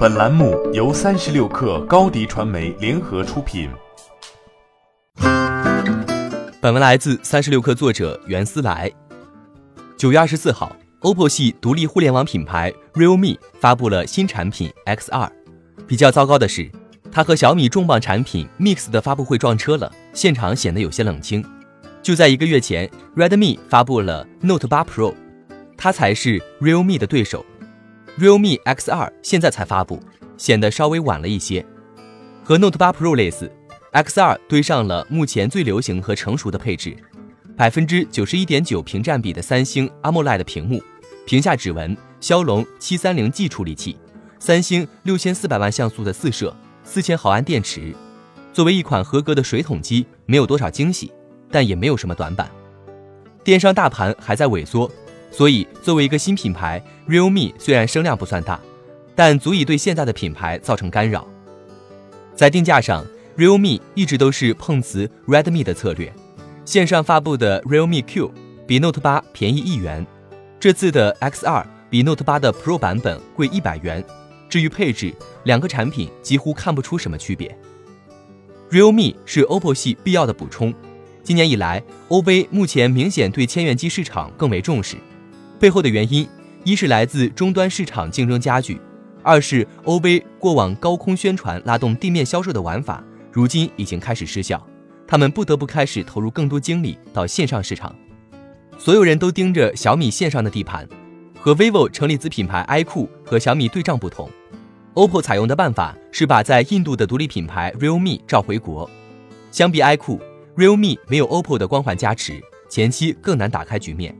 本栏目由三十六氪高低传媒联合出品。本文来自三十六氪作者袁思来。九月二十四号，OPPO 系独立互联网品牌 Realme 发布了新产品 X2。比较糟糕的是，它和小米重磅产品 Mix 的发布会撞车了，现场显得有些冷清。就在一个月前，Redmi 发布了 Note 8 Pro，它才是 Realme 的对手。Realme X2 现在才发布，显得稍微晚了一些。和 Note 8 Pro 类似，X2 堆上了目前最流行和成熟的配置：百分之九十一点九屏占比的三星 AMOLED 屏幕，屏下指纹，骁龙七三零 G 处理器，三星六千四百万像素的四摄，四千毫安电池。作为一款合格的水桶机，没有多少惊喜，但也没有什么短板。电商大盘还在萎缩。所以，作为一个新品牌，Realme 虽然声量不算大，但足以对现在的品牌造成干扰。在定价上，Realme 一直都是碰瓷 Redmi 的策略。线上发布的 Realme Q 比 Note 8便宜一元，这次的 X2 比 Note 8的 Pro 版本贵一百元。至于配置，两个产品几乎看不出什么区别。Realme 是 OPPO 系必要的补充。今年以来，OV 目前明显对千元机市场更为重视。背后的原因，一是来自终端市场竞争加剧，二是 OV 过往高空宣传拉动地面销售的玩法，如今已经开始失效，他们不得不开始投入更多精力到线上市场。所有人都盯着小米线上的地盘，和 vivo 成立子品牌 iQOO 和小米对账不同，OPPO 采用的办法是把在印度的独立品牌 Realme 召回国。相比 iQOO，Realme 没有 OPPO 的光环加持，前期更难打开局面。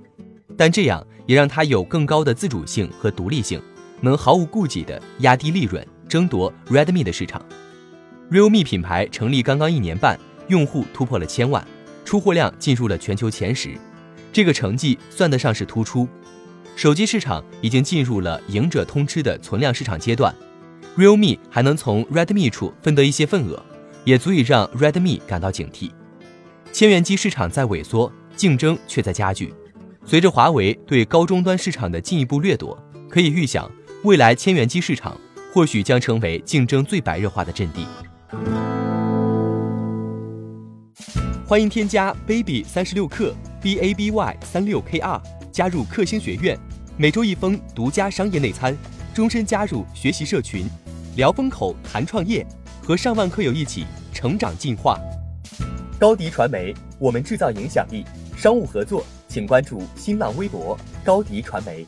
但这样也让它有更高的自主性和独立性，能毫无顾忌地压低利润，争夺 Redmi 的市场。Realme 品牌成立刚刚一年半，用户突破了千万，出货量进入了全球前十，这个成绩算得上是突出。手机市场已经进入了赢者通吃的存量市场阶段，Realme 还能从 Redmi 处分得一些份额，也足以让 Redmi 感到警惕。千元机市场在萎缩，竞争却在加剧。随着华为对高终端市场的进一步掠夺，可以预想，未来千元机市场或许将成为竞争最白热化的阵地。欢迎添加 baby 三十六克 b a b y 三六 k r 加入克星学院，每周一封独家商业内参，终身加入学习社群，聊风口谈创业，和上万课友一起成长进化。高迪传媒，我们制造影响力，商务合作。请关注新浪微博高迪传媒。